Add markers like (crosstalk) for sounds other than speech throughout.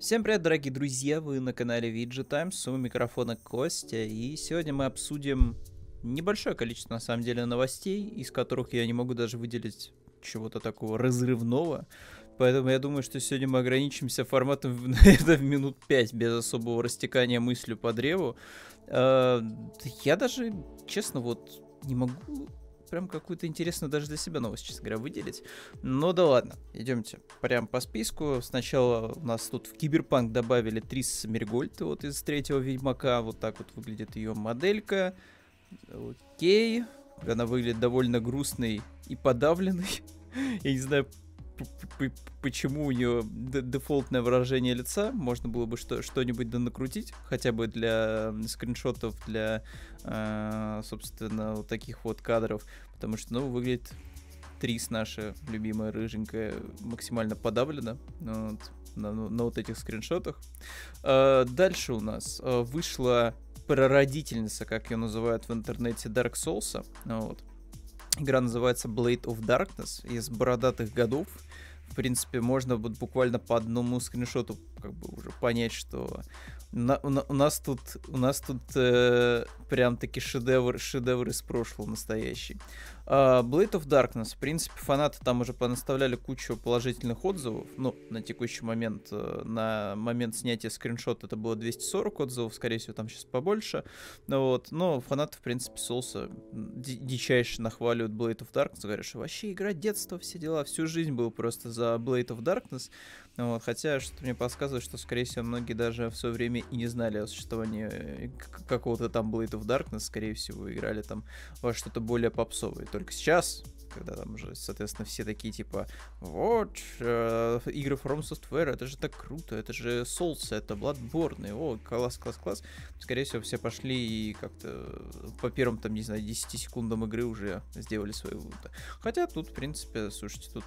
Всем привет, дорогие друзья, вы на канале VG Times, у микрофона Костя, и сегодня мы обсудим небольшое количество, на самом деле, новостей, из которых я не могу даже выделить чего-то такого разрывного, поэтому я думаю, что сегодня мы ограничимся форматом это (laughs) в минут 5, без особого растекания мыслью по древу. А, я даже, честно, вот не могу прям какую-то интересную даже для себя новость, честно говоря, выделить. Но да ладно, идемте прям по списку. Сначала у нас тут в Киберпанк добавили Трис Мергольд, вот из третьего Ведьмака. Вот так вот выглядит ее моделька. Окей. Она выглядит довольно грустной и подавленной. (laughs) Я не знаю, почему у нее дефолтное выражение лица. Можно было бы что- что-нибудь накрутить, хотя бы для скриншотов, для, э, собственно, вот таких вот кадров. Потому что, ну, выглядит Трис наша любимая рыженькая максимально подавлена ну, вот, на, на, на вот этих скриншотах. Э, дальше у нас э, вышла прародительница, как ее называют в интернете, Dark Souls. Вот. Игра называется Blade of Darkness из бородатых годов. В принципе, можно вот буквально по одному скриншоту как бы уже понять, что на, у, у нас тут у нас тут э, прям таки шедевр шедевр из прошлого настоящий. Uh, Blade of Darkness, в принципе, фанаты там уже понаставляли кучу положительных отзывов. Ну, на текущий момент, э, на момент снятия скриншота это было 240 отзывов, скорее всего, там сейчас побольше. Ну, вот. Но фанаты, в принципе, соуса дичайше нахваливают Blade of Darkness, говорят, что вообще игра детства, все дела, всю жизнь был просто за Blade of Darkness. Вот, хотя что-то мне подсказывает, что, скорее всего, многие даже в свое время и не знали о существовании э, какого-то там Blade of Darkness, скорее всего, играли там во что-то более попсовое. Только сейчас, когда там уже, соответственно, все такие типа, вот, э, игры From Software, это же так круто, это же Souls, это Bloodborne, о, класс, класс, класс. Скорее всего, все пошли и как-то по первым, там, не знаю, 10 секундам игры уже сделали свои выводы. Хотя тут, в принципе, слушайте, тут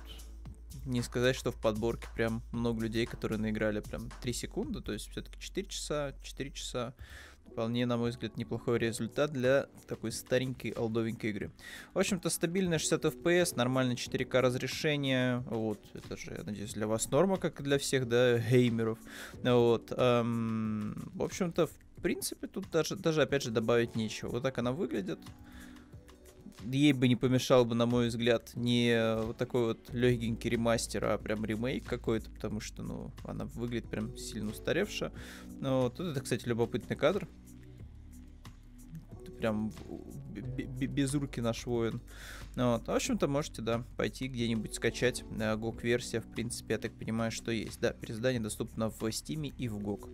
не сказать, что в подборке прям много людей, которые наиграли прям 3 секунды, то есть все-таки 4 часа, 4 часа. Вполне, на мой взгляд, неплохой результат для такой старенькой олдовенькой игры. В общем-то, стабильная 60 FPS, нормальное 4К разрешение. Вот, это же, я надеюсь, для вас норма, как и для всех, да, геймеров. Вот. Эм, в общем-то, в принципе, тут даже, даже, опять же, добавить нечего. Вот так она выглядит ей бы не помешал бы, на мой взгляд, не вот такой вот легенький ремастер, а прям ремейк какой-то, потому что, ну, она выглядит прям сильно устаревшая. Но вот это, кстати, любопытный кадр. Прям без руки наш воин. Вот. В общем-то, можете, да, пойти где-нибудь скачать. GOG-версия, в принципе, я так понимаю, что есть. Да, переиздание доступно в Steam и в GOG.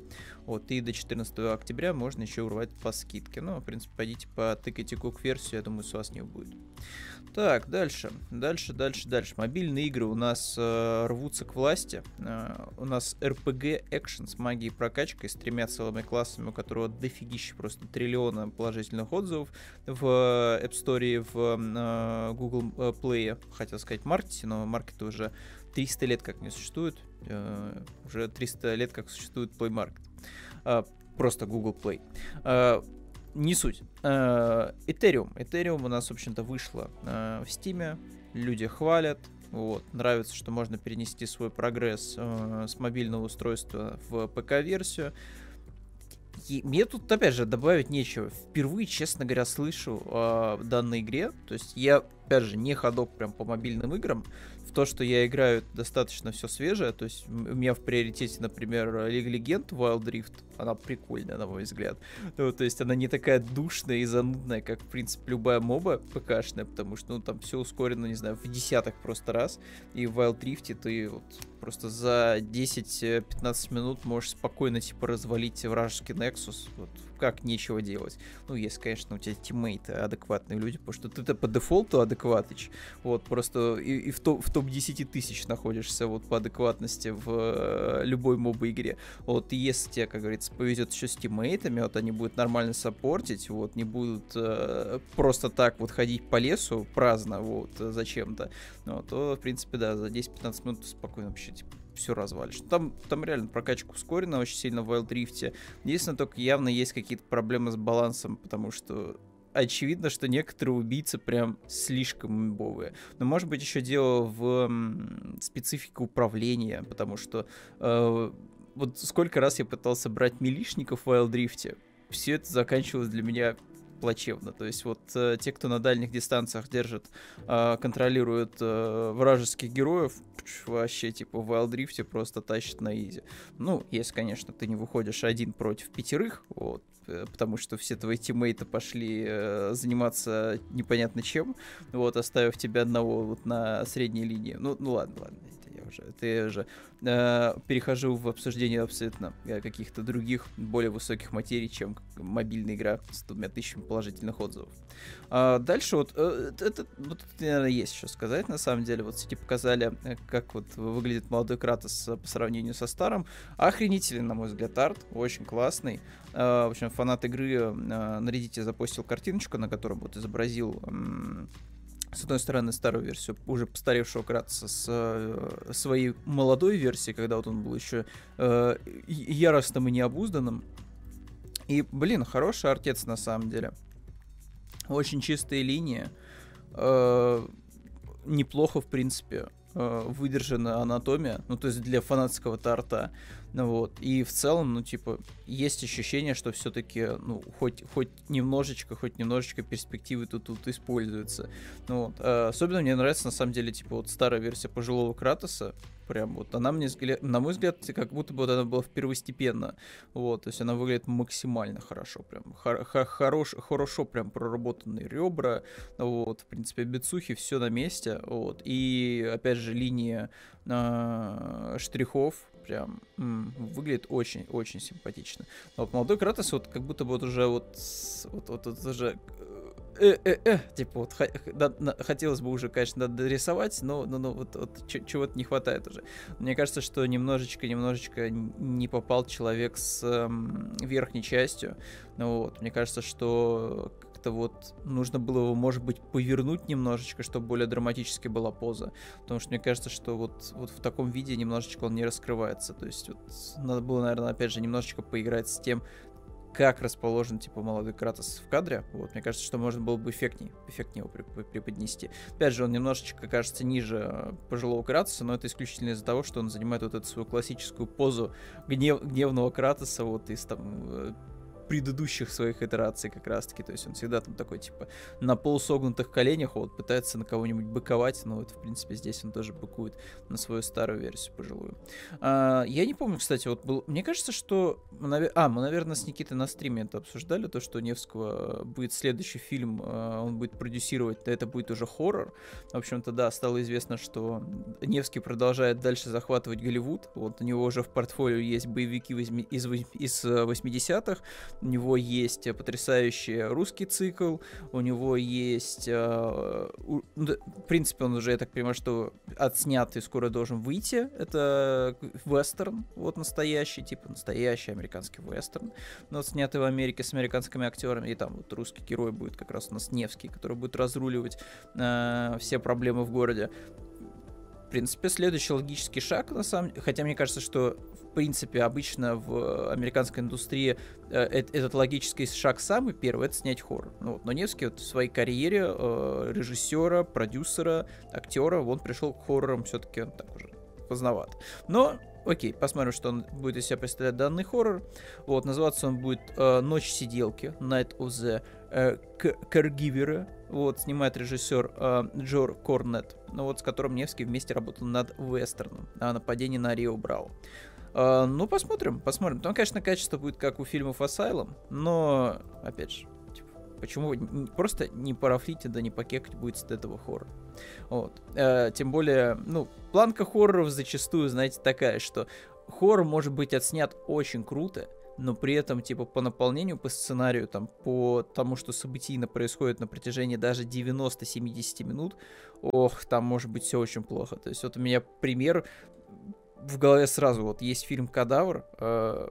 Вот, и до 14 октября можно еще урвать по скидке. Ну, в принципе, пойдите потыкайте GOG-версию, я думаю, с вас не будет. Так, дальше, дальше, дальше, дальше. Мобильные игры у нас э, рвутся к власти. Э, у нас RPG экшен с магией прокачкой, с тремя целыми классами, у которого дофигища просто триллиона положительных отзывов в App Store, в э, Google э, Play, хотел сказать маркете, но маркет уже 300 лет как не существует. Э, уже 300 лет как существует Play Market. Э, просто Google Play. Э, не суть. Э, Ethereum. Ethereum у нас, в общем-то, вышло э, в Steam. Люди хвалят. Вот. Нравится, что можно перенести свой прогресс э, с мобильного устройства в ПК-версию. И мне тут, опять же, добавить нечего. Впервые, честно говоря, слышу о данной игре. То есть я, опять же, не ходок прям по мобильным играм в то, что я играю, достаточно все свежее. То есть у меня в приоритете, например, Лига Легенд Wild Rift. Она прикольная, на мой взгляд. Ну, то есть она не такая душная и занудная, как, в принципе, любая моба ПКшная, потому что, ну, там все ускорено, не знаю, в десяток просто раз. И в Wild Rift ты вот просто за 10-15 минут можешь спокойно, типа, развалить вражеский Nexus. Вот как нечего делать. Ну, если, конечно, у тебя тиммейты адекватные люди, потому что ты-то по дефолту адекватыч. Вот, просто и, и в, топ, в топ-10 тысяч находишься вот по адекватности в э, любой моба-игре. Вот, и если тебе, как говорится, повезет еще с тиммейтами, вот они будут нормально саппортить, вот, не будут э, просто так вот ходить по лесу праздно, вот, зачем-то, ну, то, в принципе, да, за 10-15 минут спокойно вообще, типа, все развалишь. Там, там реально прокачка ускорена очень сильно в Wild Rift. Единственное, только явно есть какие-то проблемы с балансом, потому что очевидно, что некоторые убийцы прям слишком имбовые. Но может быть еще дело в специфике управления, потому что э, вот сколько раз я пытался брать милишников в Wild Rift, все это заканчивалось для меня плачевно. То есть вот э, те, кто на дальних дистанциях держит, э, контролирует э, вражеских героев, вообще типа в Wild Rift просто тащит на изи. Ну, если, конечно, ты не выходишь один против пятерых, вот, э, потому что все твои тиммейты пошли э, заниматься непонятно чем, вот, оставив тебя одного вот на средней линии. Ну, ну ладно, ладно, уже, я уже э, перехожу в обсуждение абсолютно э, каких-то других, более высоких материй, чем мобильная игра с двумя тысячами положительных отзывов. А дальше вот, э, это, вот, наверное, есть что сказать, на самом деле. Вот сети показали, э, как вот выглядит молодой Кратос по сравнению со старым. Охренительный, на мой взгляд, арт, очень классный. Э, в общем, фанат игры э, на Reddit запустил картиночку, на котором вот изобразил с одной стороны, старую версию уже постаревшего Кратоса с э, своей молодой версией, когда вот он был еще э, яростным и необузданным. И, блин, хороший артец на самом деле. Очень чистые линии. Э, неплохо, в принципе, э, выдержана анатомия. Ну, то есть для фанатского тарта. Ну вот. И в целом, ну, типа, есть ощущение, что все-таки, ну, хоть, хоть немножечко, хоть немножечко перспективы тут, тут используются. Ну вот. А особенно мне нравится, на самом деле, типа, вот старая версия пожилого Кратоса. Прям вот она мне, на мой взгляд, как будто бы вот она была первостепенно. Вот, то есть она выглядит максимально хорошо. Прям хор- хорош, хорошо прям проработанные ребра. Вот, в принципе, бицухи, все на месте. Вот. И, опять же, линия э, штрихов прям м, выглядит очень-очень симпатично. Но вот молодой Кратос вот как будто бы вот уже вот, вот, вот, вот уже э, э, э, типа вот хотелось бы уже, конечно, дорисовать, но, но, но вот, вот чего-то не хватает уже. Мне кажется, что немножечко, немножечко не попал человек с э, верхней частью. Ну вот, мне кажется, что как-то вот нужно было его, может быть, повернуть немножечко, чтобы более драматически была поза. Потому что мне кажется, что вот, вот в таком виде немножечко он не раскрывается. То есть вот надо было, наверное, опять же, немножечко поиграть с тем, как расположен, типа, молодой Кратос в кадре. Вот, мне кажется, что можно было бы эффектнее, эффектнее его преподнести. Опять же, он немножечко кажется ниже пожилого Кратоса, но это исключительно из-за того, что он занимает вот эту свою классическую позу гнев, гневного Кратоса, вот из там э, предыдущих своих итераций как раз-таки. То есть он всегда там такой, типа, на полусогнутых коленях вот пытается на кого-нибудь быковать, но вот, в принципе, здесь он тоже быкует на свою старую версию пожилую. А, я не помню, кстати, вот был... Мне кажется, что... А, мы, наверное, с Никитой на стриме это обсуждали, то, что у Невского будет следующий фильм, а, он будет продюсировать, это будет уже хоррор. В общем-то, да, стало известно, что Невский продолжает дальше захватывать Голливуд. Вот у него уже в портфолио есть боевики из, из 80-х, у него есть э, потрясающий русский цикл, у него есть... Э, ну, в принципе, он уже, я так понимаю, что отснятый скоро должен выйти. Это вестерн, вот настоящий, типа настоящий американский вестерн, но снятый в Америке с американскими актерами. И там вот русский герой будет как раз у нас Невский, который будет разруливать э, все проблемы в городе. В принципе, следующий логический шаг, на самом деле, хотя мне кажется, что принципе, обычно в американской индустрии э, этот логический шаг самый первый это снять хоррор. Ну, вот, но Невский вот в своей карьере э, режиссера, продюсера, актера, он пришел к хоррорам все-таки так уже поздновато. Но Окей, посмотрим, что он будет из себя представлять данный хоррор. Вот, называться он будет э, «Ночь сиделки», «Night of the э, Caregiver». Вот, снимает режиссер э, Джор Корнет, ну вот, с которым Невский вместе работал над вестерном о нападении на Рио Брау. Uh, ну, посмотрим, посмотрим. Там, конечно, качество будет как у фильмов Asylum, но, опять же, типа, почему просто не парафлите, да не покекать будет с этого хоррора. Вот. Uh, тем более, ну, планка хорроров зачастую, знаете, такая, что хоррор может быть отснят очень круто, но при этом, типа, по наполнению, по сценарию, там, по тому, что событийно происходит на протяжении даже 90-70 минут, ох, там может быть все очень плохо. То есть вот у меня пример в голове сразу вот есть фильм «Кадавр», э,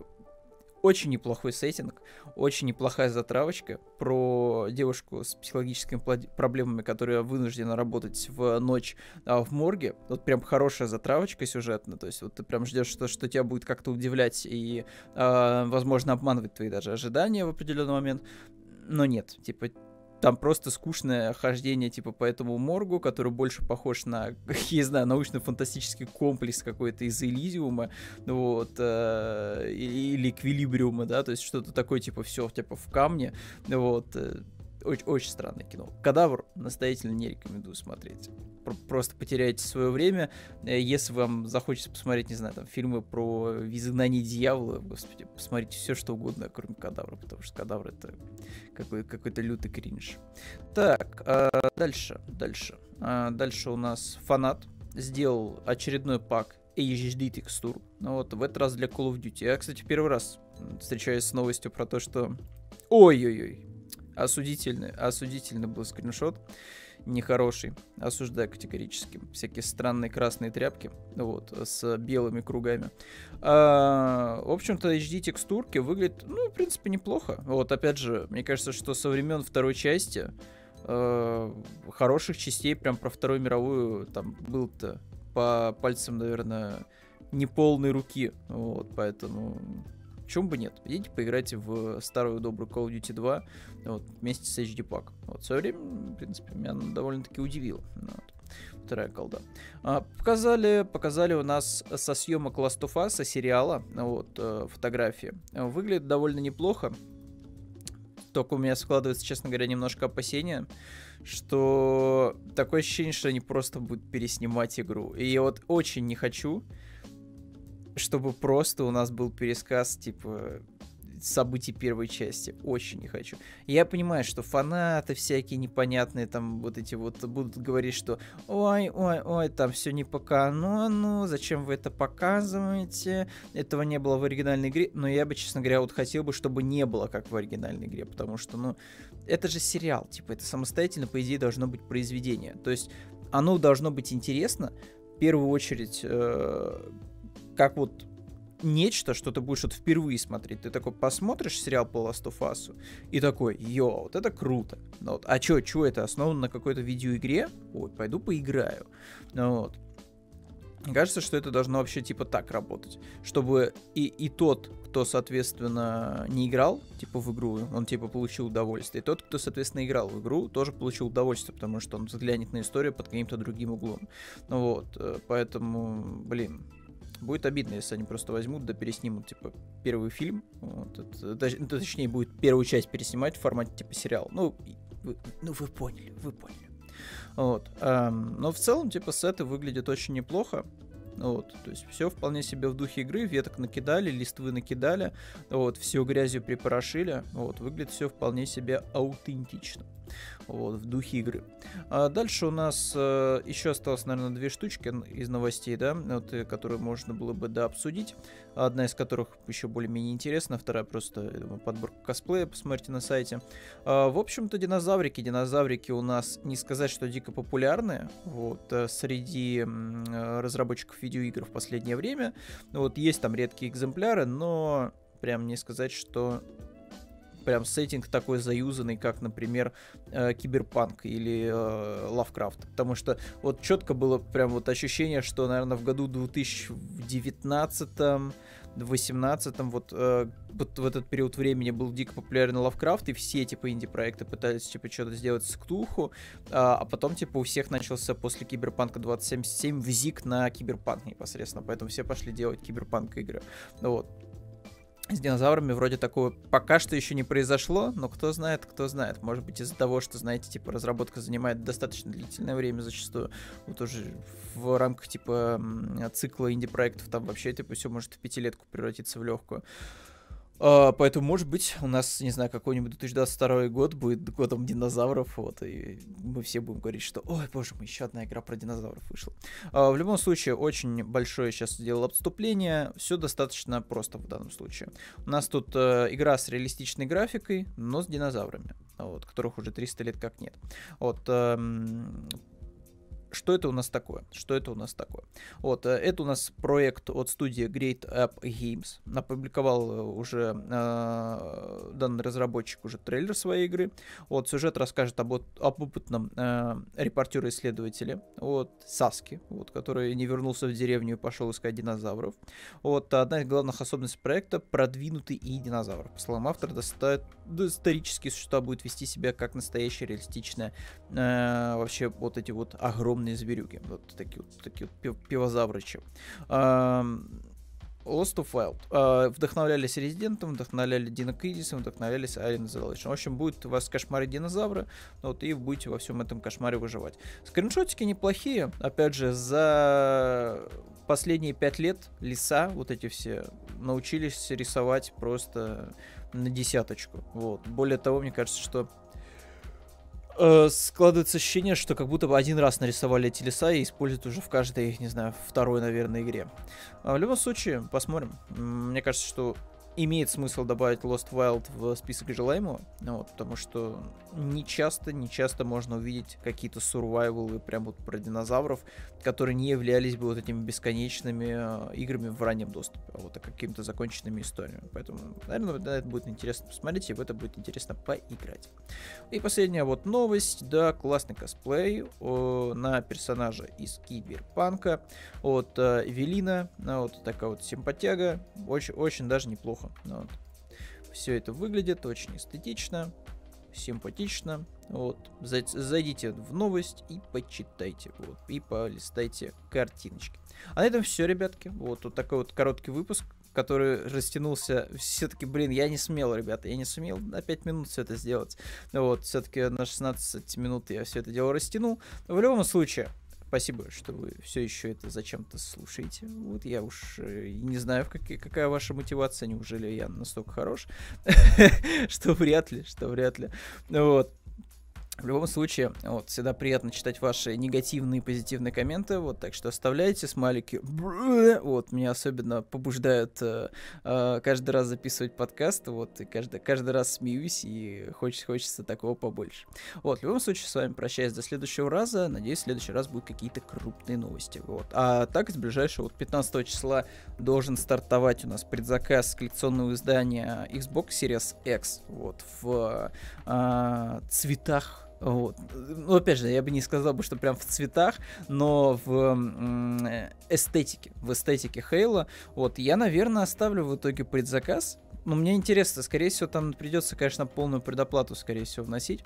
очень неплохой сеттинг, очень неплохая затравочка про девушку с психологическими проблемами, которая вынуждена работать в ночь а, в морге. Вот прям хорошая затравочка сюжетная, то есть вот ты прям ждешь, что, что тебя будет как-то удивлять и, а, возможно, обманывать твои даже ожидания в определенный момент. Но нет, типа там просто скучное хождение, типа, по этому моргу, который больше похож на, (laughs) я не знаю, научно-фантастический комплекс какой-то из Элизиума, вот, э, или Эквилибриума, да, то есть что-то такое, типа, все, типа, в камне, вот, э, очень, очень странное кино. Кадавр настоятельно не рекомендую смотреть. Просто потеряете свое время. Э, если вам захочется посмотреть, не знаю, там фильмы про изгнание дьявола, господи, посмотрите все, что угодно, кроме кадавра, потому что кадавр это какой- какой-то лютый кринж. Так, а дальше, дальше. А дальше у нас фанат сделал очередной пак HD текстур. Ну вот, в этот раз для Call of Duty. Я, кстати, первый раз встречаюсь с новостью про то, что... Ой-ой-ой, осудительный, осудительный был скриншот, нехороший, осуждаю категорически. Всякие странные красные тряпки, вот, с белыми кругами. А, в общем-то, HD текстурки выглядят, ну, в принципе, неплохо. Вот, опять же, мне кажется, что со времен второй части э, хороших частей, прям про Вторую мировую, там был-то по пальцам, наверное, неполной руки. Вот, поэтому Почему бы нет? Идите поиграйте в старую добрую Call of Duty 2 вот, вместе с HD Pack. Вот, в свое время, в принципе, меня довольно-таки удивило. Ну вот. Вторая колда. А, показали, показали у нас со съемок Last of Us, сериала, вот, э, фотографии. Выглядит довольно неплохо. Только у меня складывается, честно говоря, немножко опасения, что такое ощущение, что они просто будут переснимать игру. И я вот очень не хочу, чтобы просто у нас был пересказ, типа, событий первой части. Очень не хочу. Я понимаю, что фанаты всякие непонятные там вот эти вот будут говорить, что ой, ой, ой, там все не по канону, зачем вы это показываете, этого не было в оригинальной игре. Но я бы, честно говоря, вот хотел бы, чтобы не было как в оригинальной игре, потому что, ну, это же сериал, типа, это самостоятельно, по идее, должно быть произведение. То есть оно должно быть интересно, в первую очередь, э, как вот нечто, что ты будешь вот впервые смотреть. Ты такой посмотришь сериал по Last of Us и такой, йо, вот это круто. Ну, вот, а чё, чё это основано на какой-то видеоигре? Ой, пойду поиграю. Ну, вот. Мне кажется, что это должно вообще типа так работать, чтобы и, и тот, кто, соответственно, не играл, типа, в игру, он, типа, получил удовольствие. И тот, кто, соответственно, играл в игру, тоже получил удовольствие, потому что он взглянет на историю под каким-то другим углом. Ну вот, э, поэтому, блин, Будет обидно, если они просто возьмут да переснимут, типа, первый фильм. Вот, это, точнее, будет первую часть переснимать в формате, типа, сериал. Ну, ну, вы поняли, вы поняли. Вот. Эм, но в целом, типа, сеты выглядят очень неплохо. Вот, то есть все вполне себе в духе игры, веток накидали, листвы накидали, вот, все грязью припорошили, вот, выглядит все вполне себе аутентично вот, в духе игры. А дальше у нас э, еще осталось, наверное, две штучки из новостей, да, вот, э, которые можно было бы да, обсудить. Одна из которых еще более-менее интересна, вторая просто думаю, подборка косплея, посмотрите на сайте. А, в общем-то, динозаврики. Динозаврики у нас не сказать, что дико популярные вот, э, среди э, разработчиков видеоигр в последнее время. Вот есть там редкие экземпляры, но прям не сказать, что прям сеттинг такой заюзанный, как, например, э, Киберпанк или э, Лавкрафт. Потому что вот четко было прям вот ощущение, что, наверное, в году 2019 18 вот, э, вот в этот период времени был дико популярен Лавкрафт, и все, типа, инди-проекты пытались, типа, что-то сделать с Ктулху, а, а потом, типа, у всех начался после Киберпанка 2077 бзик на Киберпанк непосредственно, поэтому все пошли делать Киберпанк игры. Вот с динозаврами вроде такого пока что еще не произошло, но кто знает, кто знает. Может быть из-за того, что, знаете, типа разработка занимает достаточно длительное время зачастую. Вот уже в рамках типа цикла инди-проектов там вообще типа все может в пятилетку превратиться в легкую. Uh, поэтому, может быть, у нас, не знаю, какой-нибудь 2022 год будет годом динозавров, вот, и мы все будем говорить, что, ой, боже мой, еще одна игра про динозавров вышла. Uh, в любом случае, очень большое сейчас сделал отступление, все достаточно просто в данном случае. У нас тут uh, игра с реалистичной графикой, но с динозаврами, вот, которых уже 300 лет как нет. Вот, uh, что это у нас такое? Что это у нас такое? Вот, э, это у нас проект от студии Great App Games. Опубликовал э, уже э, данный разработчик уже трейлер своей игры. Вот, сюжет расскажет об, об опытном э, репортере-исследователе, вот, Саски, вот, который не вернулся в деревню и пошел искать динозавров. Вот, одна из главных особенностей проекта — продвинутый и динозавр. По словам автора, доста- исторические существа будут вести себя как настоящее реалистичное э, вообще вот эти вот огромные зверюги. Вот такие вот, такие вот пивозаврычи. Lost of Wild. Uh, вдохновлялись Резидентом, вдохновляли Дина Кризисом, вдохновлялись Alien Isolation. В общем, будет у вас кошмары динозавра, вот, и будете во всем этом кошмаре выживать. Скриншотики неплохие. Опять же, за последние пять лет леса, вот эти все, научились рисовать просто на десяточку. Вот. Более того, мне кажется, что э, складывается ощущение, что как будто бы один раз нарисовали эти леса и используют уже в каждой, не знаю, второй, наверное, игре. А в любом случае, посмотрим. Мне кажется, что имеет смысл добавить Lost Wild в список желаемого, ну вот, потому что не часто, не часто можно увидеть какие-то survival прям вот про динозавров, которые не являлись бы вот этими бесконечными э, играми в раннем доступе, а вот а какими-то законченными историями. Поэтому, наверное, да, это будет интересно посмотреть, и в это будет интересно поиграть. И последняя вот новость, да, классный косплей о, на персонажа из Киберпанка от э, Велина, ну, вот такая вот симпатяга, очень, очень даже неплохо ну вот. Все это выглядит очень эстетично, симпатично. Вот. Зайдите в новость и почитайте. Вот. И полистайте картиночки. А на этом все, ребятки. Вот, вот такой вот короткий выпуск который растянулся. Все-таки, блин, я не смел, ребята, я не сумел на 5 минут все это сделать. Вот, все-таки на 16 минут я все это дело растянул. В любом случае, Спасибо, что вы все еще это зачем-то слушаете. Вот я уж э, не знаю, какие, какая ваша мотивация. Неужели я настолько хорош? (laughs) Что вряд ли, что вряд ли. Вот. В любом случае, вот, всегда приятно читать ваши негативные и позитивные комменты, вот, так что оставляйте смайлики, вот, меня особенно побуждают э, э, каждый раз записывать подкаст, вот, и каждый, каждый раз смеюсь, и хочется, хочется такого побольше. Вот, в любом случае, с вами прощаюсь до следующего раза, надеюсь, в следующий раз будут какие-то крупные новости, вот. А так, с ближайшего, вот, 15 числа должен стартовать у нас предзаказ коллекционного издания Xbox Series X, вот, в э, цветах вот. Ну, опять же, я бы не сказал бы, что прям в цветах, но в эстетике, в эстетике Хейла. Вот, я, наверное, оставлю в итоге предзаказ. Но мне интересно, скорее всего, там придется, конечно, полную предоплату, скорее всего, вносить.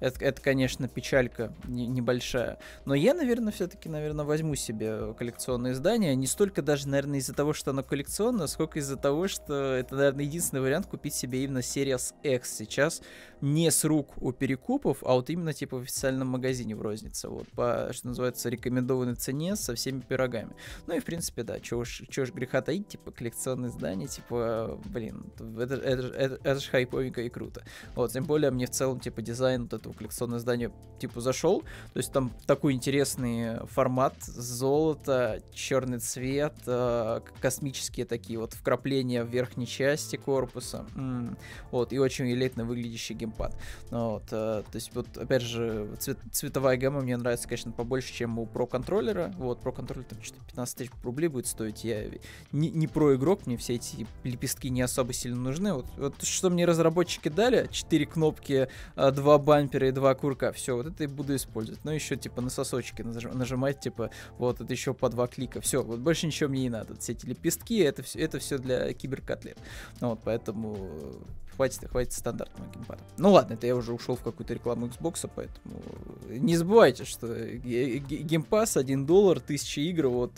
Это, это конечно, печалька не, небольшая. Но я, наверное, все-таки, наверное, возьму себе коллекционное издание. Не столько даже, наверное, из-за того, что оно коллекционное, сколько из-за того, что это, наверное, единственный вариант купить себе именно Series X сейчас. Не с рук у перекупов, а вот именно типа в официальном магазине в рознице. Вот по, что называется, рекомендованной цене со всеми пирогами. Ну и, в принципе, да, чего уж, чего уж греха таить, типа коллекционное издание, типа, блин, это, это, это, это, же хайповенько и круто. Вот, тем более мне в целом, типа, дизайн вот этого коллекционное издание типа зашел. То есть там такой интересный формат, золото, черный цвет, э, космические такие вот вкрапления в верхней части корпуса. М-м, вот, и очень элитно выглядящий геймпад. Ну вот, э, то есть вот, опять же, цвет, цветовая гамма мне нравится, конечно, побольше, чем у Pro контроллера. Вот, Pro контроллер там что-то 15 тысяч рублей будет стоить. Я не, не про игрок, мне все эти лепестки не особо сильно нужны. Вот, вот что мне разработчики дали, 4 кнопки, 2 бампера и два курка. Все, вот это и буду использовать. Ну, еще, типа, на сосочки нажимать, типа, вот это еще по два клика. Все, вот больше ничего мне не надо. Все эти лепестки, это все, это все для киберкотлет. Ну, вот, поэтому хватит, хватит стандартного геймпада. Ну ладно, это я уже ушел в какую-то рекламу Xbox, поэтому не забывайте, что геймпас 1 доллар, 1000 игр, вот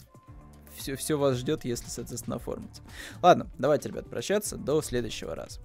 все, все вас ждет, если, соответственно, оформить. Ладно, давайте, ребят, прощаться. До следующего раза.